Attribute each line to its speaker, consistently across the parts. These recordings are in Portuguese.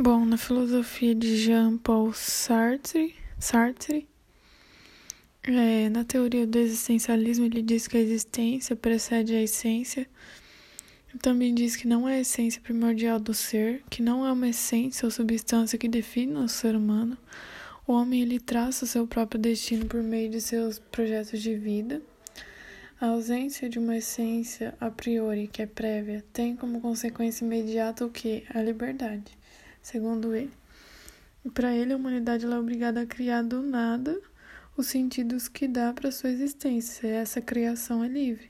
Speaker 1: Bom, na filosofia de Jean-Paul Sartre, Sartre é, na teoria do existencialismo, ele diz que a existência precede a essência. Também diz que não é a essência primordial do ser, que não é uma essência ou substância que define o ser humano. O homem ele traça o seu próprio destino por meio de seus projetos de vida. A ausência de uma essência a priori, que é prévia, tem como consequência imediata o que? A liberdade segundo ele. E para ele, a humanidade é obrigada a criar do nada os sentidos que dá para sua existência. Essa criação é livre.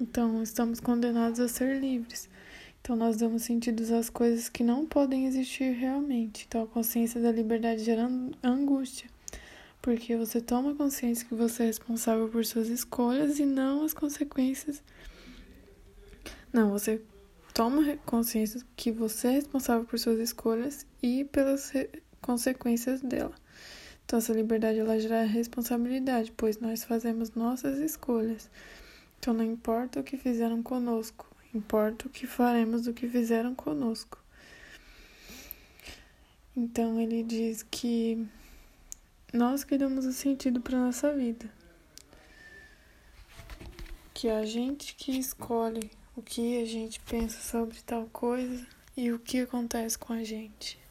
Speaker 1: Então, estamos condenados a ser livres. Então, nós damos sentidos às coisas que não podem existir realmente. Então, a consciência da liberdade gera angústia. Porque você toma consciência que você é responsável por suas escolhas e não as consequências. Não, você toma consciência que você é responsável por suas escolhas e pelas consequências dela. Então, essa liberdade ela gera responsabilidade, pois nós fazemos nossas escolhas. Então, não importa o que fizeram conosco, importa o que faremos do que fizeram conosco. Então, ele diz que nós que damos o sentido para nossa vida. Que a gente que escolhe o que a gente pensa sobre tal coisa e o que acontece com a gente.